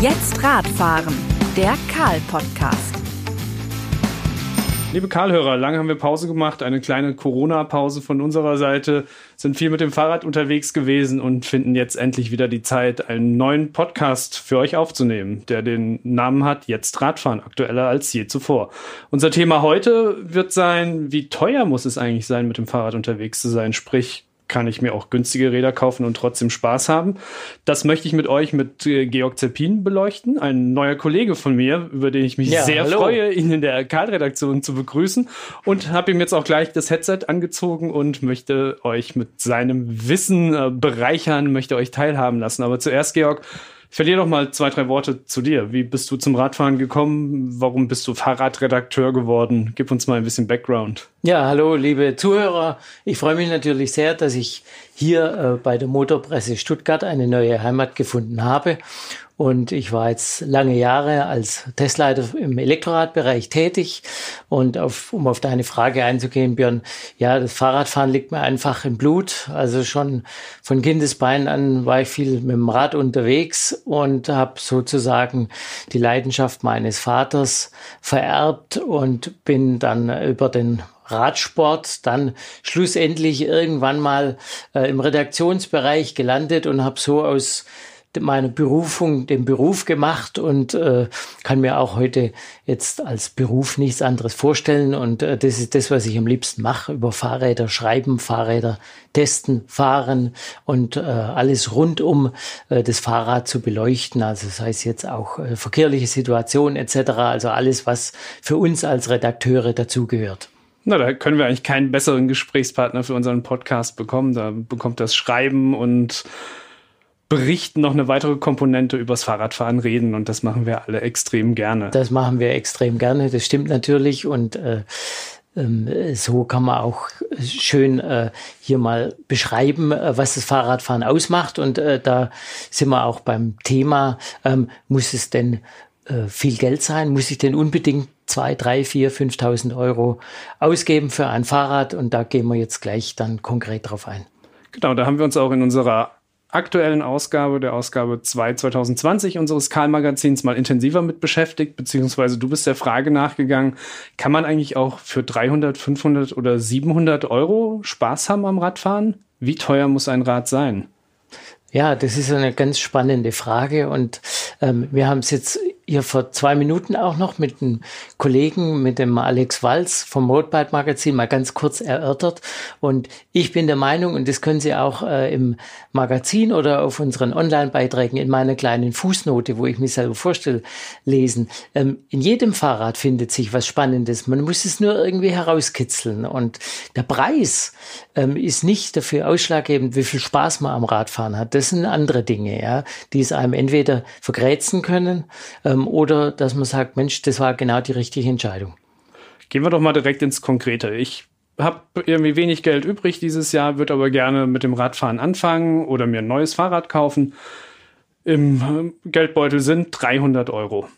Jetzt Radfahren, der Karl-Podcast. Liebe Karlhörer, lange haben wir Pause gemacht, eine kleine Corona-Pause von unserer Seite, sind viel mit dem Fahrrad unterwegs gewesen und finden jetzt endlich wieder die Zeit, einen neuen Podcast für euch aufzunehmen, der den Namen hat Jetzt Radfahren, aktueller als je zuvor. Unser Thema heute wird sein, wie teuer muss es eigentlich sein, mit dem Fahrrad unterwegs zu sein, sprich kann ich mir auch günstige Räder kaufen und trotzdem Spaß haben. Das möchte ich mit euch mit äh, Georg Zeppin beleuchten, ein neuer Kollege von mir, über den ich mich ja, sehr hallo. freue, ihn in der Karl-Redaktion zu begrüßen und habe ihm jetzt auch gleich das Headset angezogen und möchte euch mit seinem Wissen äh, bereichern, möchte euch teilhaben lassen. Aber zuerst, Georg, Verlier doch mal zwei, drei Worte zu dir. Wie bist du zum Radfahren gekommen? Warum bist du Fahrradredakteur geworden? Gib uns mal ein bisschen Background. Ja, hallo, liebe Zuhörer. Ich freue mich natürlich sehr, dass ich hier äh, bei der Motorpresse Stuttgart eine neue Heimat gefunden habe und ich war jetzt lange Jahre als Testleiter im Elektroradbereich tätig. Und auf, um auf deine Frage einzugehen, Björn, ja, das Fahrradfahren liegt mir einfach im Blut. Also schon von Kindesbeinen an war ich viel mit dem Rad unterwegs und habe sozusagen die Leidenschaft meines Vaters vererbt und bin dann über den Radsport dann schlussendlich irgendwann mal äh, im Redaktionsbereich gelandet und habe so aus meine Berufung, den Beruf gemacht und äh, kann mir auch heute jetzt als Beruf nichts anderes vorstellen. Und äh, das ist das, was ich am liebsten mache, über Fahrräder schreiben, Fahrräder testen, fahren und äh, alles rund um äh, das Fahrrad zu beleuchten. Also das heißt jetzt auch äh, verkehrliche Situationen etc. Also alles, was für uns als Redakteure dazugehört. Na, da können wir eigentlich keinen besseren Gesprächspartner für unseren Podcast bekommen. Da bekommt das Schreiben und berichten, noch eine weitere Komponente übers Fahrradfahren reden und das machen wir alle extrem gerne. Das machen wir extrem gerne, das stimmt natürlich und äh, ähm, so kann man auch schön äh, hier mal beschreiben, äh, was das Fahrradfahren ausmacht. Und äh, da sind wir auch beim Thema, ähm, muss es denn äh, viel Geld sein? Muss ich denn unbedingt zwei, drei, vier, 5.000 Euro ausgeben für ein Fahrrad? Und da gehen wir jetzt gleich dann konkret drauf ein. Genau, da haben wir uns auch in unserer aktuellen Ausgabe, der Ausgabe 2 2020 unseres Karl-Magazins mal intensiver mit beschäftigt, beziehungsweise du bist der Frage nachgegangen, kann man eigentlich auch für 300, 500 oder 700 Euro Spaß haben am Radfahren? Wie teuer muss ein Rad sein? Ja, das ist eine ganz spannende Frage und ähm, wir haben es jetzt hier vor zwei Minuten auch noch mit einem Kollegen, mit dem Alex Walz vom Roadbike Magazin mal ganz kurz erörtert. Und ich bin der Meinung, und das können Sie auch äh, im Magazin oder auf unseren Online-Beiträgen in meiner kleinen Fußnote, wo ich mich selber vorstelle, lesen. Ähm, in jedem Fahrrad findet sich was Spannendes. Man muss es nur irgendwie herauskitzeln. Und der Preis ähm, ist nicht dafür ausschlaggebend, wie viel Spaß man am Radfahren hat. Das sind andere Dinge, ja, die es einem entweder vergrätzen können, ähm, ähm, oder dass man sagt, Mensch, das war genau die richtige Entscheidung. Gehen wir doch mal direkt ins Konkrete. Ich habe irgendwie wenig Geld übrig dieses Jahr, würde aber gerne mit dem Radfahren anfangen oder mir ein neues Fahrrad kaufen. Im Geldbeutel sind 300 Euro.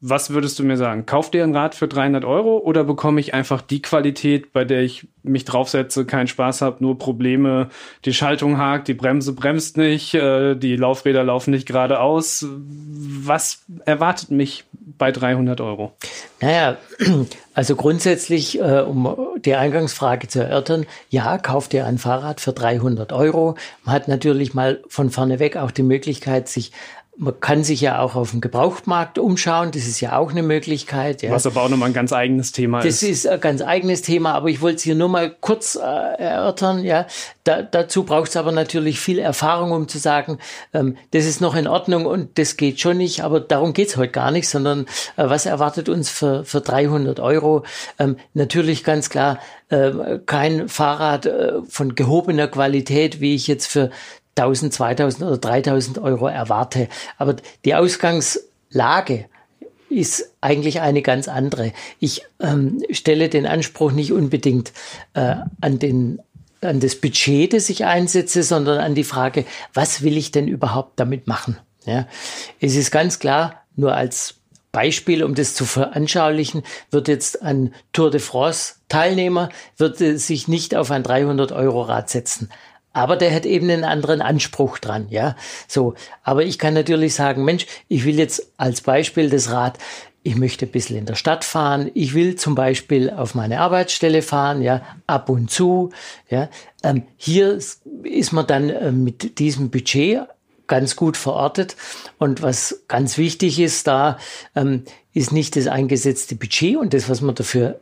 Was würdest du mir sagen? Kauf dir ein Rad für 300 Euro oder bekomme ich einfach die Qualität, bei der ich mich draufsetze, keinen Spaß habe, nur Probleme, die Schaltung hakt, die Bremse bremst nicht, äh, die Laufräder laufen nicht geradeaus. Was erwartet mich bei 300 Euro? Naja, also grundsätzlich, äh, um die Eingangsfrage zu erörtern, ja, kauf dir ein Fahrrad für 300 Euro. Man hat natürlich mal von vorne weg auch die Möglichkeit, sich man kann sich ja auch auf dem Gebrauchtmarkt umschauen, das ist ja auch eine Möglichkeit. Ja. Was aber auch nochmal ein ganz eigenes Thema das ist. Das ist ein ganz eigenes Thema, aber ich wollte es hier nur mal kurz äh, erörtern. Ja. Da, dazu braucht es aber natürlich viel Erfahrung, um zu sagen, ähm, das ist noch in Ordnung und das geht schon nicht, aber darum geht's heute gar nicht, sondern äh, was erwartet uns für, für 300 Euro? Ähm, natürlich ganz klar, äh, kein Fahrrad äh, von gehobener Qualität, wie ich jetzt für 1000, 2000 oder 3000 Euro erwarte. Aber die Ausgangslage ist eigentlich eine ganz andere. Ich ähm, stelle den Anspruch nicht unbedingt äh, an den an das Budget, das ich einsetze, sondern an die Frage, was will ich denn überhaupt damit machen? Ja, es ist ganz klar, nur als Beispiel, um das zu veranschaulichen, wird jetzt ein Tour de France Teilnehmer, wird sich nicht auf ein 300 Euro Rad setzen. Aber der hat eben einen anderen Anspruch dran, ja. So, aber ich kann natürlich sagen, Mensch, ich will jetzt als Beispiel das Rad ich möchte ein bisschen in der Stadt fahren, ich will zum Beispiel auf meine Arbeitsstelle fahren, ja, ab und zu, ja. Ähm, hier ist man dann äh, mit diesem Budget ganz gut verortet. Und was ganz wichtig ist, da ähm, ist nicht das eingesetzte Budget und das, was man dafür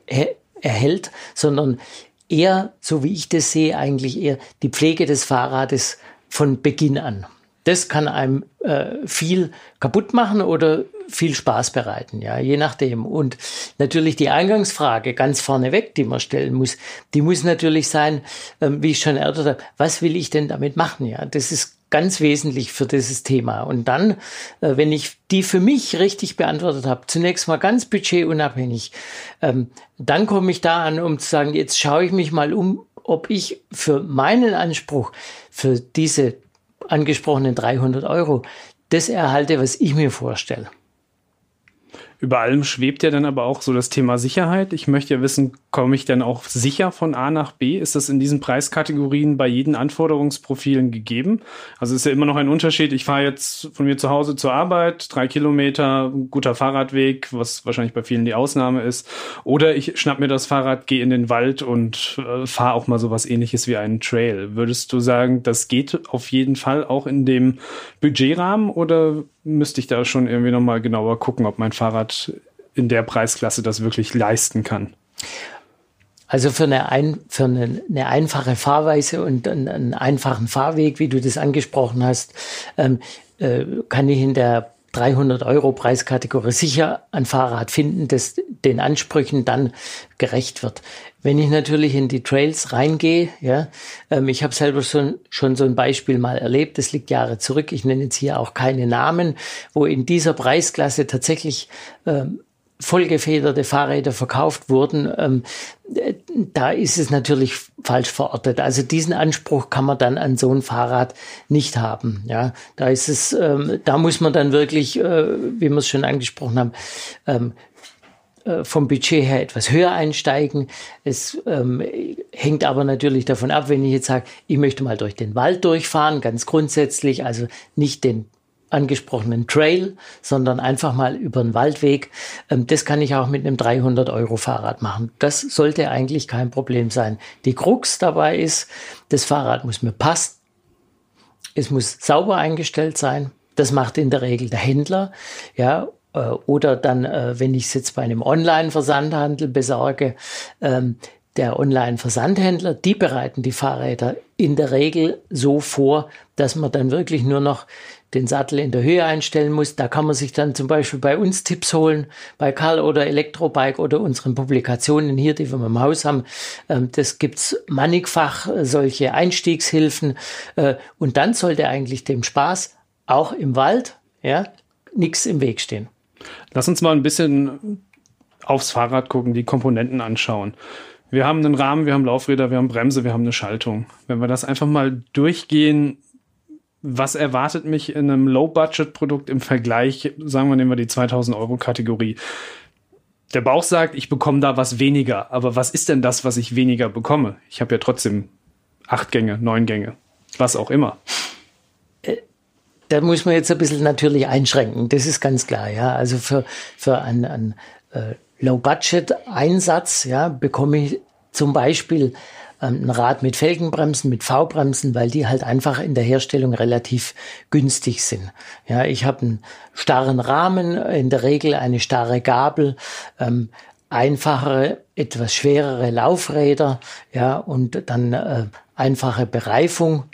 erhält, sondern eher, so wie ich das sehe, eigentlich eher die Pflege des Fahrrades von Beginn an. Das kann einem äh, viel kaputt machen oder viel Spaß bereiten, ja, je nachdem. Und natürlich die Eingangsfrage ganz vorneweg, die man stellen muss, die muss natürlich sein, ähm, wie ich schon erörtert habe, was will ich denn damit machen, ja? Das ist ganz wesentlich für dieses Thema. Und dann, äh, wenn ich die für mich richtig beantwortet habe, zunächst mal ganz budgetunabhängig, ähm, dann komme ich da an, um zu sagen, jetzt schaue ich mich mal um, ob ich für meinen Anspruch, für diese angesprochenen 300 Euro, das erhalte, was ich mir vorstelle. Über allem schwebt ja dann aber auch so das Thema Sicherheit. Ich möchte ja wissen, komme ich denn auch sicher von A nach B? Ist das in diesen Preiskategorien bei jeden Anforderungsprofilen gegeben? Also ist ja immer noch ein Unterschied. Ich fahre jetzt von mir zu Hause zur Arbeit, drei Kilometer, guter Fahrradweg, was wahrscheinlich bei vielen die Ausnahme ist. Oder ich schnapp mir das Fahrrad, gehe in den Wald und äh, fahre auch mal sowas ähnliches wie einen Trail. Würdest du sagen, das geht auf jeden Fall auch in dem Budgetrahmen oder müsste ich da schon irgendwie nochmal genauer gucken, ob mein Fahrrad in der Preisklasse das wirklich leisten kann. Also für eine, ein, für eine, eine einfache Fahrweise und einen, einen, einfachen Fahrweg, wie du das angesprochen hast, ähm, äh, kann ich in der 300 Euro Preiskategorie sicher ein Fahrrad finden, das den Ansprüchen dann gerecht wird. Wenn ich natürlich in die Trails reingehe, ja, ähm, ich habe selber schon, schon so ein Beispiel mal erlebt, das liegt Jahre zurück, ich nenne jetzt hier auch keine Namen, wo in dieser Preisklasse tatsächlich ähm, vollgefederte Fahrräder verkauft wurden, ähm, da ist es natürlich falsch verortet. Also diesen Anspruch kann man dann an so ein Fahrrad nicht haben. Ja, da ist es, ähm, da muss man dann wirklich, äh, wie wir es schon angesprochen haben, ähm, äh, vom Budget her etwas höher einsteigen. Es ähm, hängt aber natürlich davon ab, wenn ich jetzt sage, ich möchte mal durch den Wald durchfahren, ganz grundsätzlich, also nicht den angesprochenen Trail, sondern einfach mal über einen Waldweg. Ähm, das kann ich auch mit einem 300 Euro Fahrrad machen. Das sollte eigentlich kein Problem sein. Die Krux dabei ist, das Fahrrad muss mir passen. Es muss sauber eingestellt sein. Das macht in der Regel der Händler. Ja, äh, oder dann, äh, wenn ich es jetzt bei einem Online-Versandhandel besorge, ähm, der Online-Versandhändler, die bereiten die Fahrräder in der Regel so vor, dass man dann wirklich nur noch den Sattel in der Höhe einstellen muss. Da kann man sich dann zum Beispiel bei uns Tipps holen, bei Karl oder Elektrobike oder unseren Publikationen hier, die wir im Haus haben. Ähm, das gibt's mannigfach, äh, solche Einstiegshilfen. Äh, und dann sollte eigentlich dem Spaß auch im Wald, ja, nichts im Weg stehen. Lass uns mal ein bisschen aufs Fahrrad gucken, die Komponenten anschauen. Wir haben einen Rahmen, wir haben Laufräder, wir haben Bremse, wir haben eine Schaltung. Wenn wir das einfach mal durchgehen, was erwartet mich in einem Low-Budget-Produkt im Vergleich, sagen wir, nehmen wir die 2000 Euro Kategorie. Der Bauch sagt, ich bekomme da was weniger. Aber was ist denn das, was ich weniger bekomme? Ich habe ja trotzdem acht Gänge, neun Gänge, was auch immer. Äh, da muss man jetzt ein bisschen natürlich einschränken. Das ist ganz klar. Ja, also für, für einen, einen äh, Low-Budget-Einsatz ja, bekomme ich zum Beispiel ein Rad mit Felgenbremsen, mit V-Bremsen, weil die halt einfach in der Herstellung relativ günstig sind. Ja, ich habe einen starren Rahmen, in der Regel eine starre Gabel, ähm, einfachere, etwas schwerere Laufräder, ja, und dann äh, einfache Bereifung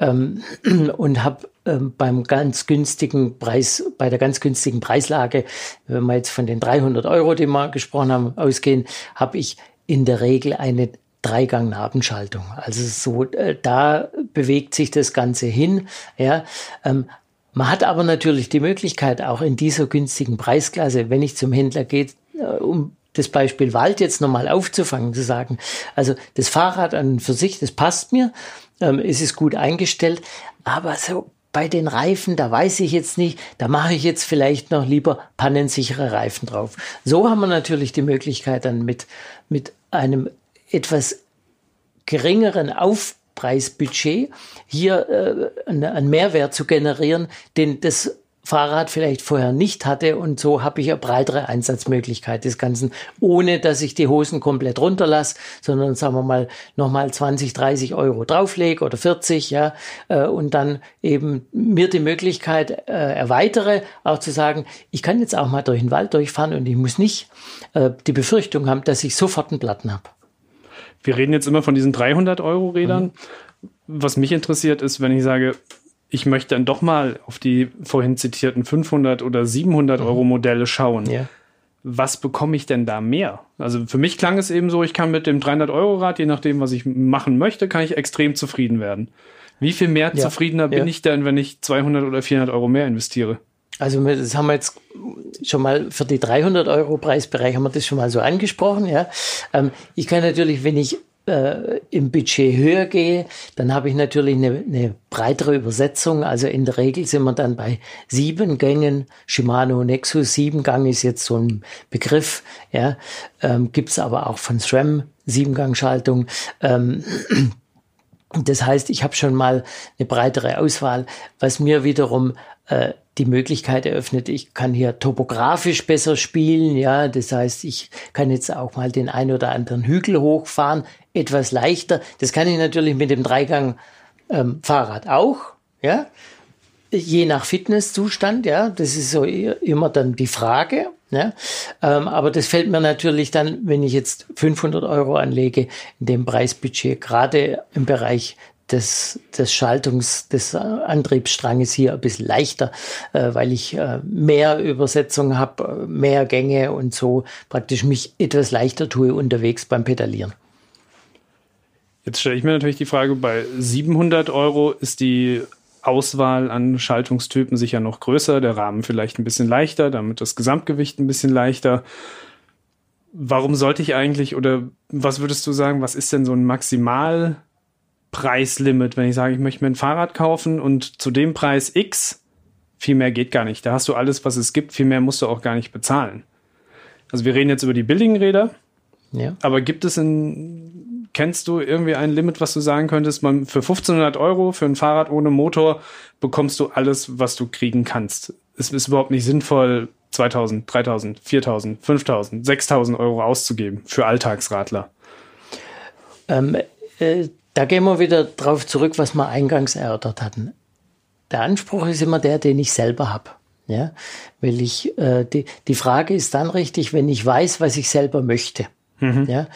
ähm, und habe ähm, beim ganz günstigen Preis, bei der ganz günstigen Preislage, wenn wir jetzt von den 300 Euro, die wir gesprochen haben, ausgehen, habe ich in der Regel eine Dreigang-Nabenschaltung. Also so, äh, da bewegt sich das Ganze hin. Ja, ähm, man hat aber natürlich die Möglichkeit, auch in dieser günstigen Preisklasse, wenn ich zum Händler gehe, äh, um das Beispiel Wald jetzt nochmal aufzufangen, zu sagen, also das Fahrrad an und für sich, das passt mir, ähm, es ist gut eingestellt, aber so bei den Reifen, da weiß ich jetzt nicht, da mache ich jetzt vielleicht noch lieber pannensichere Reifen drauf. So haben wir natürlich die Möglichkeit dann mit, mit einem etwas geringeren Aufpreis Preisbudget hier äh, einen Mehrwert zu generieren, den das Fahrrad vielleicht vorher nicht hatte und so habe ich eine breitere Einsatzmöglichkeit des Ganzen, ohne dass ich die Hosen komplett runterlasse, sondern sagen wir mal nochmal 20, 30 Euro drauflege oder 40, ja, äh, und dann eben mir die Möglichkeit äh, erweitere, auch zu sagen, ich kann jetzt auch mal durch den Wald durchfahren und ich muss nicht äh, die Befürchtung haben, dass ich sofort einen Platten habe. Wir reden jetzt immer von diesen 300 Euro Rädern. Mhm. Was mich interessiert ist, wenn ich sage, ich möchte dann doch mal auf die vorhin zitierten 500 oder 700 mhm. Euro Modelle schauen. Ja. Was bekomme ich denn da mehr? Also für mich klang es eben so, ich kann mit dem 300 Euro Rad, je nachdem, was ich machen möchte, kann ich extrem zufrieden werden. Wie viel mehr ja. zufriedener bin ja. ich denn, wenn ich 200 oder 400 Euro mehr investiere? Also das haben wir jetzt schon mal für die 300 Euro Preisbereich haben wir das schon mal so angesprochen. Ja, ähm, ich kann natürlich, wenn ich äh, im Budget höher gehe, dann habe ich natürlich eine, eine breitere Übersetzung. Also in der Regel sind wir dann bei sieben Gängen. Shimano Nexus Siebengang ist jetzt so ein Begriff. Ja, ähm, gibt aber auch von SRAM Siebengangschaltung. Ähm, das heißt, ich habe schon mal eine breitere Auswahl, was mir wiederum äh, die Möglichkeit eröffnet, ich kann hier topografisch besser spielen, ja, das heißt, ich kann jetzt auch mal den ein oder anderen Hügel hochfahren, etwas leichter. Das kann ich natürlich mit dem Dreigang ähm, Fahrrad auch, ja, je nach Fitnesszustand, ja, das ist so immer dann die Frage. Ja, ähm, aber das fällt mir natürlich dann, wenn ich jetzt 500 Euro anlege, in dem Preisbudget, gerade im Bereich des, des Schaltungs, des Antriebsstranges hier ein bisschen leichter, äh, weil ich äh, mehr Übersetzung habe, mehr Gänge und so praktisch mich etwas leichter tue unterwegs beim Pedalieren. Jetzt stelle ich mir natürlich die Frage, bei 700 Euro ist die Auswahl an Schaltungstypen sicher noch größer, der Rahmen vielleicht ein bisschen leichter, damit das Gesamtgewicht ein bisschen leichter. Warum sollte ich eigentlich oder was würdest du sagen, was ist denn so ein Maximal Preislimit, wenn ich sage, ich möchte mir ein Fahrrad kaufen und zu dem Preis X, viel mehr geht gar nicht. Da hast du alles, was es gibt, viel mehr musst du auch gar nicht bezahlen. Also wir reden jetzt über die billigen Räder. Ja. Aber gibt es in, kennst du irgendwie ein Limit, was du sagen könntest, man für 1500 Euro für ein Fahrrad ohne Motor bekommst du alles, was du kriegen kannst. Es ist überhaupt nicht sinnvoll, 2000, 3000, 4000, 5000, 6000 Euro auszugeben für Alltagsradler. Ähm, äh, da gehen wir wieder drauf zurück, was wir eingangs erörtert hatten. Der Anspruch ist immer der, den ich selber habe. Ja, weil ich äh, die, die Frage ist dann richtig, wenn ich weiß, was ich selber möchte. Mhm. Ja,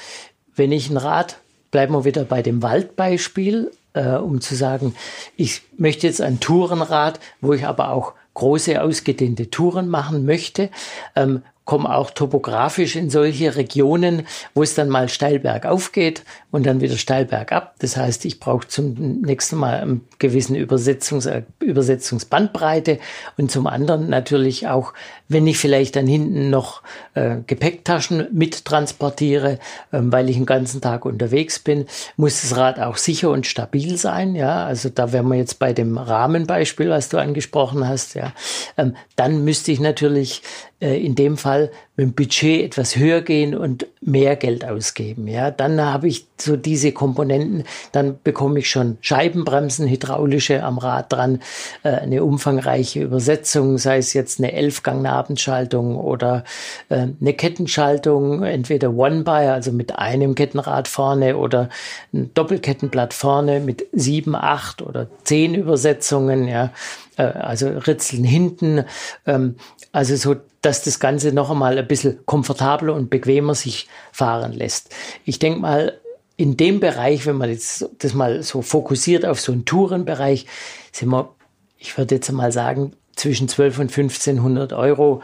wenn ich ein Rad, bleiben wir wieder bei dem Waldbeispiel, äh, um zu sagen, ich möchte jetzt ein Tourenrad, wo ich aber auch große ausgedehnte Touren machen möchte, ähm, komme auch topografisch in solche Regionen, wo es dann mal steil bergauf geht und dann wieder steil bergab. Das heißt, ich brauche zum nächsten Mal eine gewisse Übersetzungs Übersetzungsbandbreite und zum anderen natürlich auch, wenn ich vielleicht dann hinten noch äh, Gepäcktaschen mittransportiere, äh, weil ich den ganzen Tag unterwegs bin, muss das Rad auch sicher und stabil sein. Ja, also da wären wir jetzt bei dem Rahmenbeispiel, was du angesprochen hast. Ja, ähm, dann müsste ich natürlich äh, in dem Fall mit dem Budget etwas höher gehen und mehr Geld ausgeben. Ja, dann habe ich so diese Komponenten, dann bekomme ich schon Scheibenbremsen, hydraulische am Rad dran, äh, eine umfangreiche Übersetzung, sei es jetzt eine Elfgang-Nabenschaltung oder äh, eine Kettenschaltung, entweder One-By, also mit einem Kettenrad vorne oder ein Doppelkettenblatt vorne mit sieben, acht oder zehn Übersetzungen, ja, äh, also Ritzeln hinten, ähm, also so dass das Ganze noch einmal ein bisschen komfortabler und bequemer sich fahren lässt. Ich denke mal, in dem Bereich, wenn man jetzt das mal so fokussiert auf so einen Tourenbereich, sind wir, ich würde jetzt mal sagen, zwischen 12 und 1500 Euro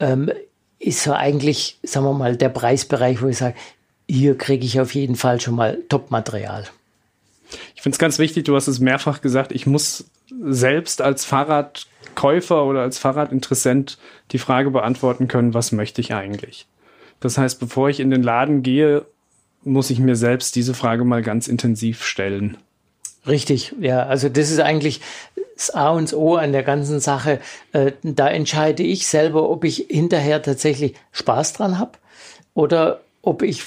ähm, ist so eigentlich, sagen wir mal, der Preisbereich, wo ich sage, hier kriege ich auf jeden Fall schon mal Top-Material. Ich finde es ganz wichtig, du hast es mehrfach gesagt, ich muss selbst als Fahrrad Käufer oder als Fahrradinteressent die Frage beantworten können, was möchte ich eigentlich? Das heißt, bevor ich in den Laden gehe, muss ich mir selbst diese Frage mal ganz intensiv stellen. Richtig, ja. Also das ist eigentlich das A und O an der ganzen Sache. Äh, da entscheide ich selber, ob ich hinterher tatsächlich Spaß dran habe oder ob ich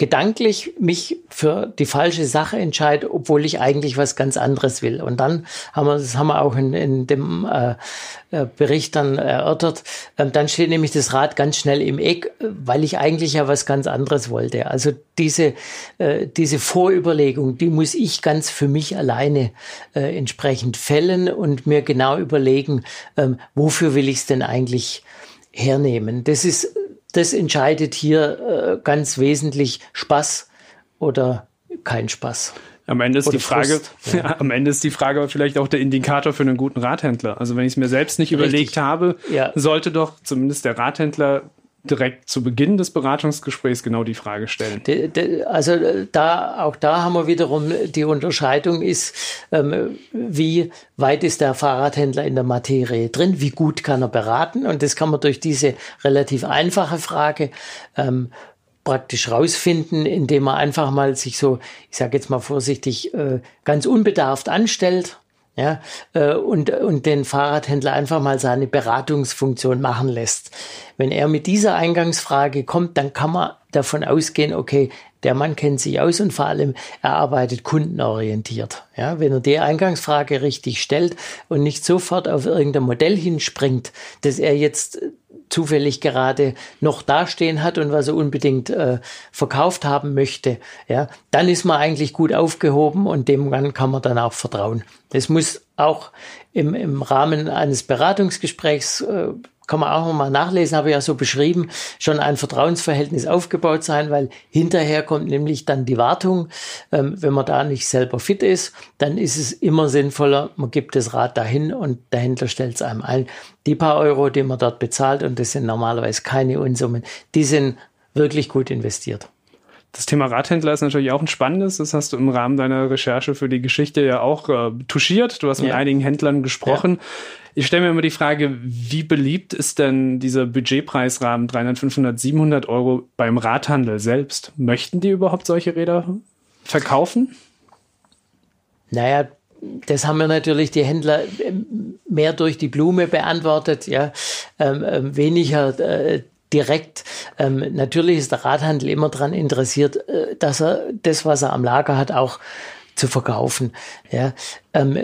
gedanklich mich für die falsche Sache entscheide, obwohl ich eigentlich was ganz anderes will. Und dann haben wir, das haben wir auch in, in dem äh, äh Bericht dann erörtert, ähm, dann steht nämlich das Rad ganz schnell im Eck, weil ich eigentlich ja was ganz anderes wollte. Also diese, äh, diese Vorüberlegung, die muss ich ganz für mich alleine äh, entsprechend fällen und mir genau überlegen, ähm, wofür will ich es denn eigentlich hernehmen. Das ist das entscheidet hier äh, ganz wesentlich Spaß oder kein Spaß. Am Ende ist Oder die Frage, ja. am Ende ist die Frage vielleicht auch der Indikator für einen guten Rathändler. Also wenn ich es mir selbst nicht Richtig. überlegt habe, ja. sollte doch zumindest der Rathändler direkt zu Beginn des Beratungsgesprächs genau die Frage stellen. Also da, auch da haben wir wiederum die Unterscheidung ist, ähm, wie weit ist der Fahrradhändler in der Materie drin, wie gut kann er beraten? Und das kann man durch diese relativ einfache Frage ähm, praktisch rausfinden, indem man einfach mal sich so, ich sage jetzt mal vorsichtig, äh, ganz unbedarft anstellt ja, äh, und, und den Fahrradhändler einfach mal seine Beratungsfunktion machen lässt. Wenn er mit dieser Eingangsfrage kommt, dann kann man davon ausgehen, okay, der Mann kennt sich aus und vor allem er arbeitet kundenorientiert. Ja, wenn er die Eingangsfrage richtig stellt und nicht sofort auf irgendein Modell hinspringt, das er jetzt zufällig gerade noch dastehen hat und was er unbedingt äh, verkauft haben möchte, ja, dann ist man eigentlich gut aufgehoben und dem kann man dann auch vertrauen. Das muss auch im, im Rahmen eines Beratungsgesprächs äh, kann man auch nochmal nachlesen, habe ich ja so beschrieben, schon ein Vertrauensverhältnis aufgebaut sein, weil hinterher kommt nämlich dann die Wartung. Ähm, wenn man da nicht selber fit ist, dann ist es immer sinnvoller, man gibt das Rad dahin und der Händler stellt es einem ein. Die paar Euro, die man dort bezahlt, und das sind normalerweise keine Unsummen, die sind wirklich gut investiert. Das Thema Radhändler ist natürlich auch ein spannendes. Das hast du im Rahmen deiner Recherche für die Geschichte ja auch äh, touchiert. Du hast mit einigen Händlern gesprochen. Ja. Ich stelle mir immer die Frage, wie beliebt ist denn dieser Budgetpreisrahmen 300, 500, 700 Euro beim Radhandel selbst? Möchten die überhaupt solche Räder verkaufen? Naja, das haben wir natürlich die Händler ähm, mehr durch die Blume beantwortet, ja, ähm, ähm, weniger äh, direkt. Ähm, natürlich ist der Radhandel immer daran interessiert, äh, dass er das, was er am Lager hat, auch zu verkaufen. Ja, ähm,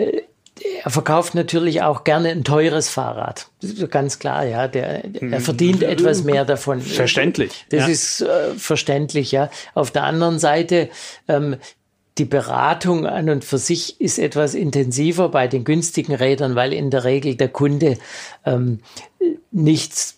er verkauft natürlich auch gerne ein teures Fahrrad. Das ist ganz klar, ja. Der, er mhm. verdient etwas mehr davon. Verständlich. Das ja. ist äh, verständlich, ja. Auf der anderen Seite, ähm, die Beratung an und für sich ist etwas intensiver bei den günstigen Rädern, weil in der Regel der Kunde ähm, nichts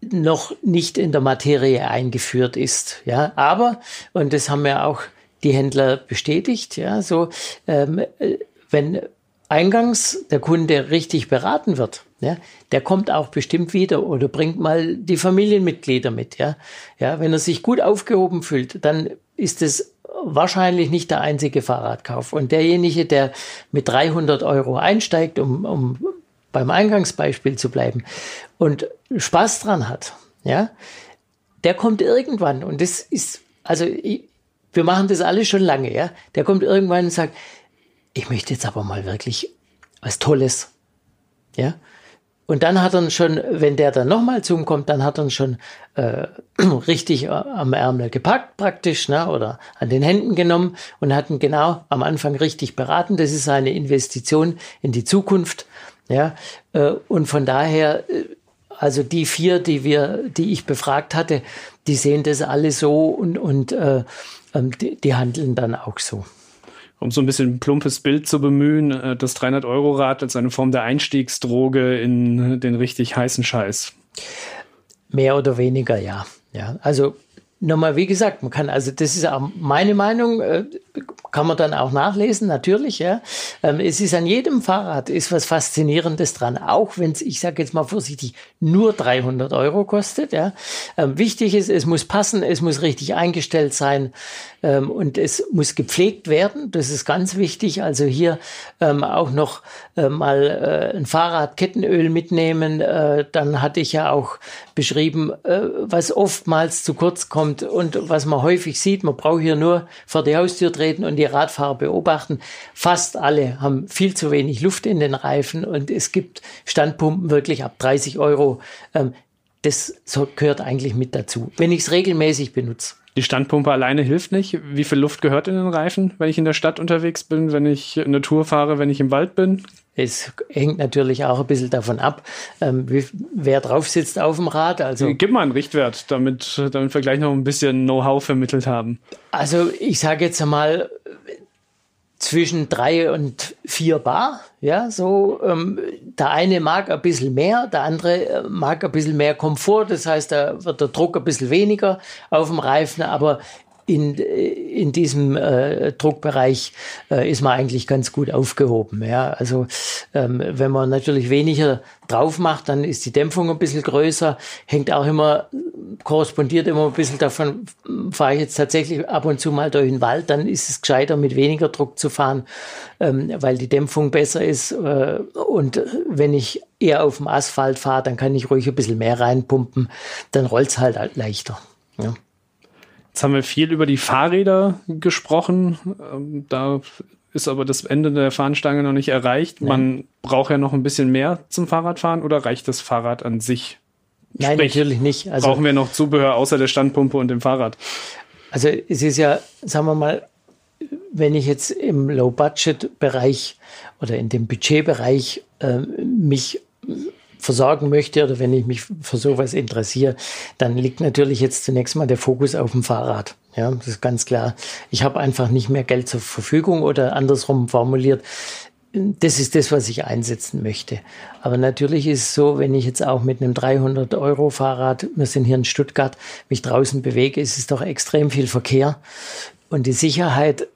noch nicht in der Materie eingeführt ist. Ja, aber, und das haben ja auch die Händler bestätigt, ja, so, ähm, äh, wenn eingangs der Kunde richtig beraten wird, ja, der kommt auch bestimmt wieder oder bringt mal die Familienmitglieder mit, ja. Ja, wenn er sich gut aufgehoben fühlt, dann ist es wahrscheinlich nicht der einzige Fahrradkauf. Und derjenige, der mit 300 Euro einsteigt, um, um beim Eingangsbeispiel zu bleiben und Spaß dran hat, ja, der kommt irgendwann und das ist, also wir machen das alle schon lange, ja, der kommt irgendwann und sagt, ich möchte jetzt aber mal wirklich was Tolles. Ja. Und dann hat er schon, wenn der dann nochmal zu ihm kommt, dann hat er schon äh, richtig äh, am Ärmel gepackt praktisch, ne, oder an den Händen genommen und hat ihn genau am Anfang richtig beraten. Das ist eine Investition in die Zukunft. Ja. Äh, und von daher, äh, also die vier, die wir, die ich befragt hatte, die sehen das alle so und, und äh, ähm, die, die handeln dann auch so um so ein bisschen ein plumpes Bild zu bemühen, äh, das 300-Euro-Rad als eine Form der Einstiegsdroge in den richtig heißen Scheiß. Mehr oder weniger, ja. Ja, also nochmal, wie gesagt, man kann, also das ist auch meine Meinung, äh, kann man dann auch nachlesen, natürlich, ja. Ähm, es ist an jedem Fahrrad ist was Faszinierendes dran, auch wenn es, ich sage jetzt mal vorsichtig, nur 300 Euro kostet, ja. Ähm, wichtig ist, es muss passen, es muss richtig eingestellt sein ähm, und es muss gepflegt werden, das ist ganz wichtig. Also hier auch noch äh, mal äh, ein Fahrrad Kettenöl mitnehmen, äh, dann hatte ich ja auch beschrieben, was oftmals zu kurz kommt und was man häufig sieht, man braucht hier nur vor die Haustür treten und die Radfahrer beobachten. Fast alle haben viel zu wenig Luft in den Reifen und es gibt Standpumpen wirklich ab 30 Euro. Ähm, das gehört eigentlich mit dazu, wenn ich es regelmäßig benutze. Die Standpumpe alleine hilft nicht. Wie viel Luft gehört in den Reifen, wenn ich in der Stadt unterwegs bin, wenn ich eine Tour fahre, wenn ich im Wald bin? Es hängt natürlich auch ein bisschen davon ab, ähm, wie, wer drauf sitzt auf dem Rad. Also, Gib mal einen Richtwert, damit, damit wir gleich noch ein bisschen Know-how vermittelt haben. Also ich sage jetzt einmal zwischen drei und vier Bar. Ja, so ähm, der eine mag ein bisschen mehr, der andere äh, mag ein bisschen mehr Komfort. Das heißt, da wird der Druck ein bisschen weniger auf dem Reifen, aber in, in diesem äh, Druckbereich äh, ist man eigentlich ganz gut aufgehoben. Ja? Also ähm, wenn man natürlich weniger drauf macht, dann ist die Dämpfung ein bisschen größer, hängt auch immer, korrespondiert immer ein bisschen davon, fahre ich jetzt tatsächlich ab und zu mal durch den Wald, dann ist es gescheiter, mit weniger Druck zu fahren, ähm, weil die Dämpfung besser ist. Äh, und wenn ich eher auf dem Asphalt fahre, dann kann ich ruhig ein bisschen mehr reinpumpen, dann rollt's halt, halt leichter. Ja. Jetzt haben wir viel über die Fahrräder gesprochen. Ähm, da ist aber das Ende der Fahnenstange noch nicht erreicht. Nee. Man braucht ja noch ein bisschen mehr zum Fahrradfahren oder reicht das Fahrrad an sich? Nein, Sprich, natürlich nicht. Also, brauchen wir noch Zubehör außer der Standpumpe und dem Fahrrad? Also es ist ja, sagen wir mal, wenn ich jetzt im Low-Budget-Bereich oder in dem Budgetbereich äh, mich versorgen möchte oder wenn ich mich für sowas interessiere, dann liegt natürlich jetzt zunächst mal der Fokus auf dem Fahrrad. Ja, das ist ganz klar. Ich habe einfach nicht mehr Geld zur Verfügung oder andersrum formuliert. Das ist das, was ich einsetzen möchte. Aber natürlich ist es so, wenn ich jetzt auch mit einem 300 Euro Fahrrad, wir sind hier in Stuttgart, mich draußen bewege, ist es doch extrem viel Verkehr. Und die Sicherheit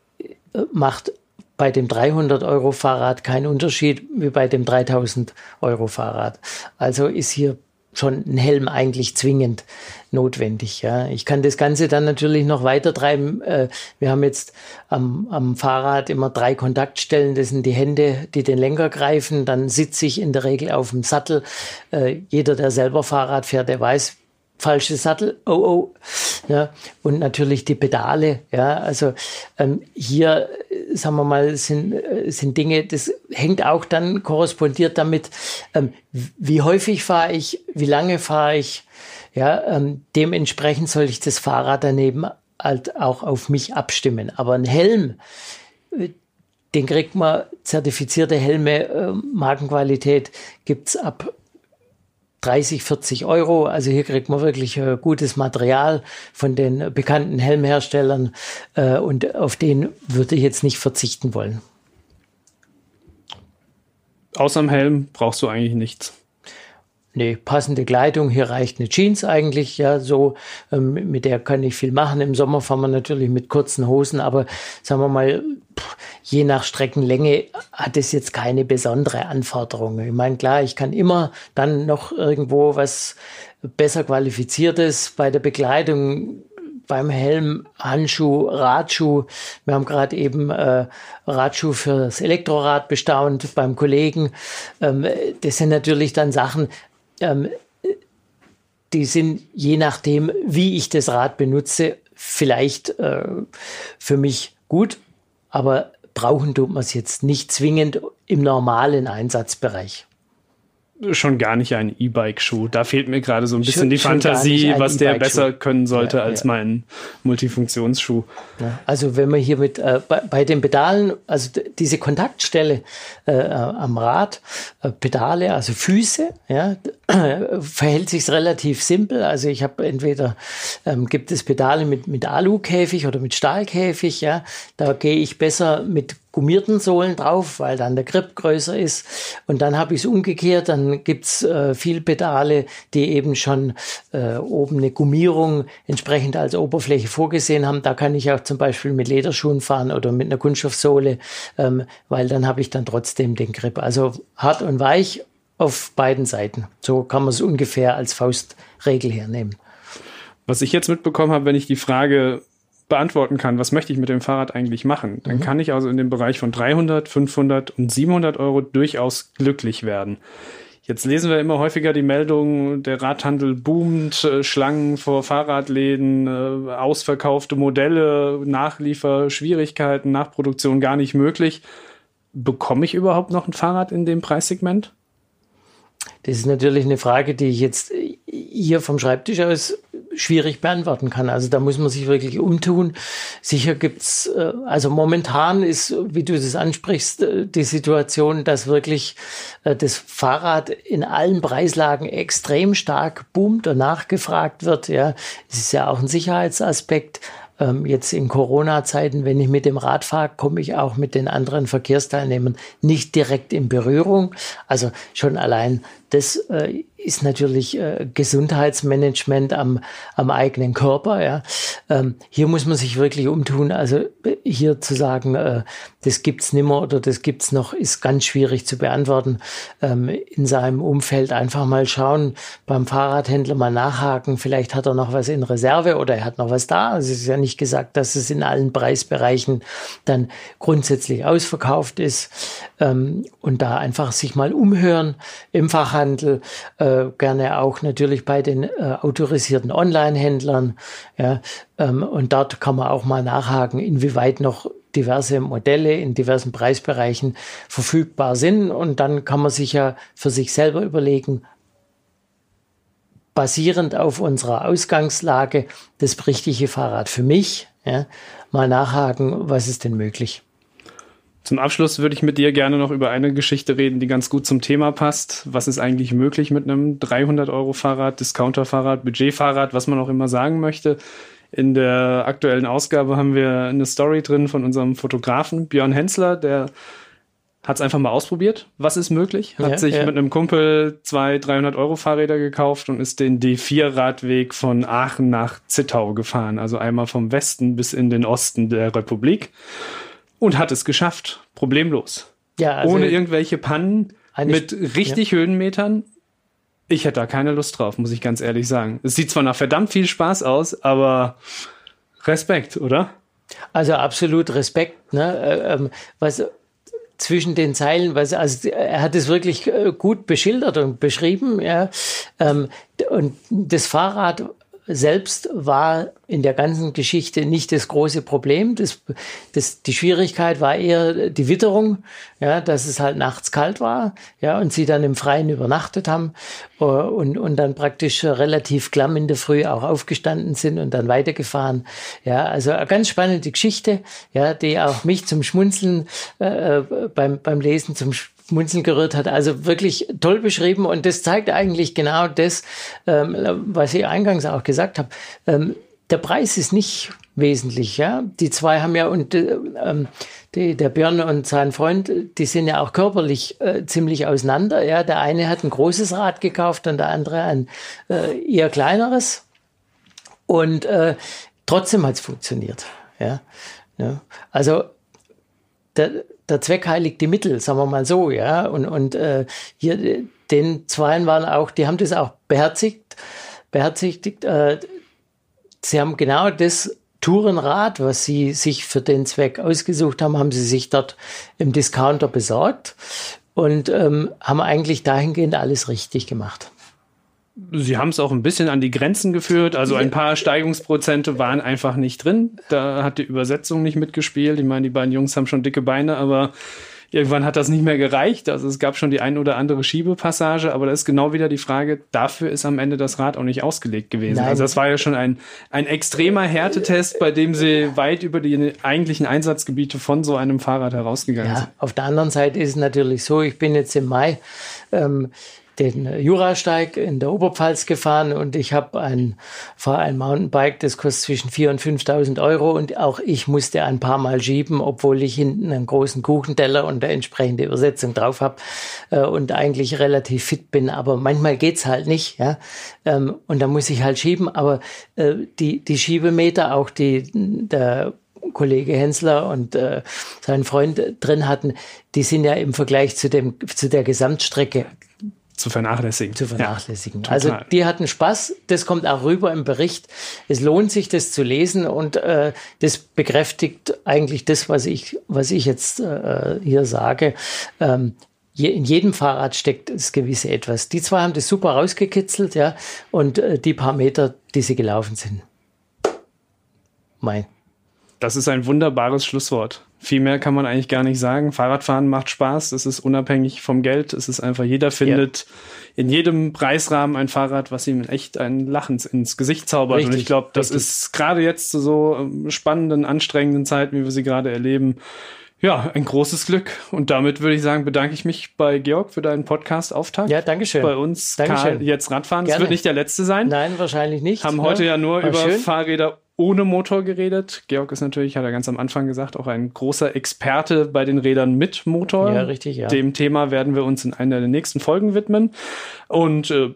äh, macht bei dem 300 Euro Fahrrad kein Unterschied wie bei dem 3000 Euro Fahrrad. Also ist hier schon ein Helm eigentlich zwingend notwendig. Ja. Ich kann das Ganze dann natürlich noch weiter treiben. Äh, wir haben jetzt am, am Fahrrad immer drei Kontaktstellen. Das sind die Hände, die den Lenker greifen. Dann sitze ich in der Regel auf dem Sattel. Äh, jeder, der selber Fahrrad fährt, der weiß, falsche Sattel, oh oh, ja, und natürlich die Pedale, ja, also ähm, hier, sagen wir mal, sind, äh, sind Dinge, das hängt auch dann korrespondiert damit, ähm, wie häufig fahre ich, wie lange fahre ich, ja, ähm, dementsprechend soll ich das Fahrrad daneben halt auch auf mich abstimmen. Aber ein Helm, äh, den kriegt man zertifizierte Helme, äh, Markenqualität gibt's ab 30, 40 Euro. Also hier kriegt man wirklich äh, gutes Material von den bekannten Helmherstellern äh, und auf den würde ich jetzt nicht verzichten wollen. Außer dem Helm brauchst du eigentlich nichts. Nee, passende Kleidung. Hier reicht eine Jeans eigentlich, ja, so, ähm, mit der kann ich viel machen. Im Sommer fahren wir natürlich mit kurzen Hosen, aber sagen wir mal, je nach Streckenlänge hat es jetzt keine besondere Anforderung. Ich meine, klar, ich kann immer dann noch irgendwo was besser qualifiziertes bei der Bekleidung beim Helm, Handschuh, Radschuh. Wir haben gerade eben äh, Radschuh fürs Elektrorad bestaunt beim Kollegen. Ähm, das sind natürlich dann Sachen, ähm, die sind je nachdem, wie ich das Rad benutze, vielleicht äh, für mich gut, aber brauchen tut man es jetzt nicht zwingend im normalen Einsatzbereich schon gar nicht ein E-Bike-Schuh. Da fehlt mir gerade so ein bisschen schon, die Fantasie, was der besser können sollte ja, als ja. mein Multifunktionsschuh. Ja, also wenn man hier mit äh, bei, bei, den Pedalen, also diese Kontaktstelle äh, äh, am Rad, äh, Pedale, also Füße, ja, verhält sich relativ simpel. Also ich habe entweder ähm, gibt es Pedale mit mit Alukäfig oder mit Stahlkäfig, ja, da gehe ich besser mit gummierten Sohlen drauf, weil dann der Grip größer ist. Und dann habe ich es umgekehrt, dann gibt's äh, viel Pedale, die eben schon äh, oben eine Gummierung entsprechend als Oberfläche vorgesehen haben. Da kann ich auch zum Beispiel mit Lederschuhen fahren oder mit einer Kunststoffsohle, ähm, weil dann habe ich dann trotzdem den Grip. Also hart und weich auf beiden Seiten. So kann man es ungefähr als Faustregel hernehmen. Was ich jetzt mitbekommen habe, wenn ich die Frage beantworten kann, was möchte ich mit dem Fahrrad eigentlich machen, dann mhm. kann ich also in dem Bereich von 300, 500 und 700 Euro durchaus glücklich werden. Jetzt lesen wir immer häufiger die Meldung, der Radhandel boomt, äh, Schlangen vor Fahrradläden, äh, ausverkaufte Modelle, Nachlieferschwierigkeiten, Nachproduktion gar nicht möglich. Bekomme ich überhaupt noch ein Fahrrad in dem Preissegment? Das ist natürlich eine Frage, die ich jetzt hier vom Schreibtisch aus schwierig beantworten kann. Also da muss man sich wirklich umtun. Sicher gibt's, äh, also momentan ist, wie du das ansprichst, äh, die Situation, dass wirklich äh, das Fahrrad in allen Preislagen extrem stark boomt und nachgefragt wird. Ja, es ist ja auch ein Sicherheitsaspekt ähm, jetzt in Corona-Zeiten, wenn ich mit dem Rad fahre, komme ich auch mit den anderen Verkehrsteilnehmern nicht direkt in Berührung. Also schon allein das äh, ist natürlich äh, Gesundheitsmanagement am, am eigenen Körper. Ja. Ähm, hier muss man sich wirklich umtun. Also äh, hier zu sagen, äh, das gibt's nimmer oder das gibt's noch, ist ganz schwierig zu beantworten. Ähm, in seinem Umfeld einfach mal schauen, beim Fahrradhändler mal nachhaken. Vielleicht hat er noch was in Reserve oder er hat noch was da. Also es ist ja nicht gesagt, dass es in allen Preisbereichen dann grundsätzlich ausverkauft ist. Ähm, und da einfach sich mal umhören im Fachhandel. Äh, äh, gerne auch natürlich bei den äh, autorisierten Online-Händlern. Ja, ähm, und dort kann man auch mal nachhaken, inwieweit noch diverse Modelle in diversen Preisbereichen verfügbar sind. Und dann kann man sich ja für sich selber überlegen, basierend auf unserer Ausgangslage, das richtige Fahrrad für mich. Ja, mal nachhaken, was ist denn möglich. Zum Abschluss würde ich mit dir gerne noch über eine Geschichte reden, die ganz gut zum Thema passt. Was ist eigentlich möglich mit einem 300-Euro-Fahrrad, Discounter-Fahrrad, Budget-Fahrrad, was man auch immer sagen möchte? In der aktuellen Ausgabe haben wir eine Story drin von unserem Fotografen Björn Hensler, der hat es einfach mal ausprobiert. Was ist möglich? Hat ja, sich ja. mit einem Kumpel zwei 300 Euro Fahrräder gekauft und ist den D4-Radweg von Aachen nach Zittau gefahren. Also einmal vom Westen bis in den Osten der Republik und hat es geschafft. Problemlos. Ja, also Ohne irgendwelche Pannen, mit richtig ja. Höhenmetern. Ich hätte da keine Lust drauf, muss ich ganz ehrlich sagen. Es sieht zwar nach verdammt viel Spaß aus, aber Respekt, oder? Also absolut Respekt. Ne? Äh, ähm, was zwischen den Zeilen, was, also er hat es wirklich äh, gut beschildert und beschrieben. Ja. Ähm, und das Fahrrad selbst war in der ganzen Geschichte nicht das große Problem. Das, das, die Schwierigkeit war eher die Witterung, ja, dass es halt nachts kalt war, ja, und sie dann im Freien übernachtet haben uh, und, und dann praktisch relativ klamm in der Früh auch aufgestanden sind und dann weitergefahren. Ja, also eine ganz spannende Geschichte, ja, die auch mich zum Schmunzeln äh, äh beim, beim Lesen zum Munzeln gerührt hat. Also wirklich toll beschrieben und das zeigt eigentlich genau das, ähm, was ich eingangs auch gesagt habe. Ähm, der Preis ist nicht wesentlich, ja. Die zwei haben ja und äh, ähm, die, der Björn und sein Freund, die sind ja auch körperlich äh, ziemlich auseinander. Ja, der eine hat ein großes Rad gekauft und der andere ein äh, eher kleineres. Und äh, trotzdem hat es funktioniert. Ja, ja. also der, der Zweck heiligt die Mittel, sagen wir mal so, ja. Und, und äh, hier den Zweien waren auch, die haben das auch beherzigt, beherzigt. Äh, sie haben genau das Tourenrad, was sie sich für den Zweck ausgesucht haben, haben sie sich dort im Discounter besorgt und ähm, haben eigentlich dahingehend alles richtig gemacht. Sie haben es auch ein bisschen an die Grenzen geführt. Also ein paar Steigungsprozente waren einfach nicht drin. Da hat die Übersetzung nicht mitgespielt. Ich meine, die beiden Jungs haben schon dicke Beine, aber irgendwann hat das nicht mehr gereicht. Also es gab schon die ein oder andere Schiebepassage, aber da ist genau wieder die Frage, dafür ist am Ende das Rad auch nicht ausgelegt gewesen. Nein. Also das war ja schon ein, ein extremer Härtetest, bei dem sie weit über die eigentlichen Einsatzgebiete von so einem Fahrrad herausgegangen ja, sind. Auf der anderen Seite ist es natürlich so, ich bin jetzt im Mai ähm, den Jurasteig in der Oberpfalz gefahren und ich habe ein, fahre ein Mountainbike, das kostet zwischen 4.000 und 5.000 Euro und auch ich musste ein paar Mal schieben, obwohl ich hinten einen großen Kuchenteller und eine entsprechende Übersetzung drauf habe äh, und eigentlich relativ fit bin, aber manchmal geht's halt nicht, ja, ähm, und da muss ich halt schieben, aber äh, die, die Schiebemeter, auch die, der Kollege Hensler und äh, sein Freund drin hatten, die sind ja im Vergleich zu dem zu der Gesamtstrecke zu vernachlässigen. Zu vernachlässigen. Ja, also die hatten Spaß, das kommt auch rüber im Bericht. Es lohnt sich, das zu lesen und äh, das bekräftigt eigentlich das, was ich, was ich jetzt äh, hier sage. Ähm, in jedem Fahrrad steckt das gewisse etwas. Die zwei haben das super rausgekitzelt, ja, und äh, die paar Meter, die sie gelaufen sind. Mein. Das ist ein wunderbares Schlusswort. Viel mehr kann man eigentlich gar nicht sagen. Fahrradfahren macht Spaß. Es ist unabhängig vom Geld. Es ist einfach, jeder findet ja. in jedem Preisrahmen ein Fahrrad, was ihm echt ein Lachens ins Gesicht zaubert. Richtig, Und ich glaube, das richtig. ist gerade jetzt zu so ähm, spannenden, anstrengenden Zeiten, wie wir sie gerade erleben, ja, ein großes Glück. Und damit würde ich sagen, bedanke ich mich bei Georg für deinen Podcast-Auftakt. Ja, danke schön. Bei uns Dankeschön. Karl, jetzt Radfahren. Gerne. Das wird nicht der letzte sein. Nein, wahrscheinlich nicht. Haben heute ja nur War über schön. Fahrräder ohne Motor geredet. Georg ist natürlich, hat er ganz am Anfang gesagt, auch ein großer Experte bei den Rädern mit Motor. Ja, richtig, ja. Dem Thema werden wir uns in einer der nächsten Folgen widmen. Und äh,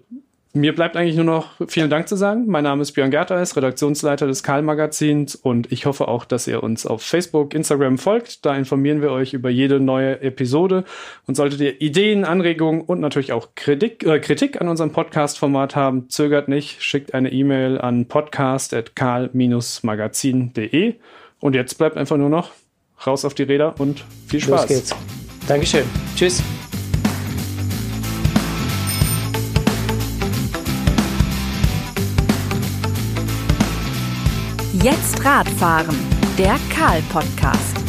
mir bleibt eigentlich nur noch vielen Dank zu sagen. Mein Name ist Björn Gerteis, Redaktionsleiter des Karl-Magazins und ich hoffe auch, dass ihr uns auf Facebook, Instagram folgt. Da informieren wir euch über jede neue Episode. Und solltet ihr Ideen, Anregungen und natürlich auch Kritik, äh, Kritik an unserem Podcast-Format haben, zögert nicht, schickt eine E-Mail an podcast.karl-magazin.de. Und jetzt bleibt einfach nur noch raus auf die Räder und viel Spaß. Los geht's. Dankeschön. Tschüss. Jetzt Radfahren, der Karl-Podcast.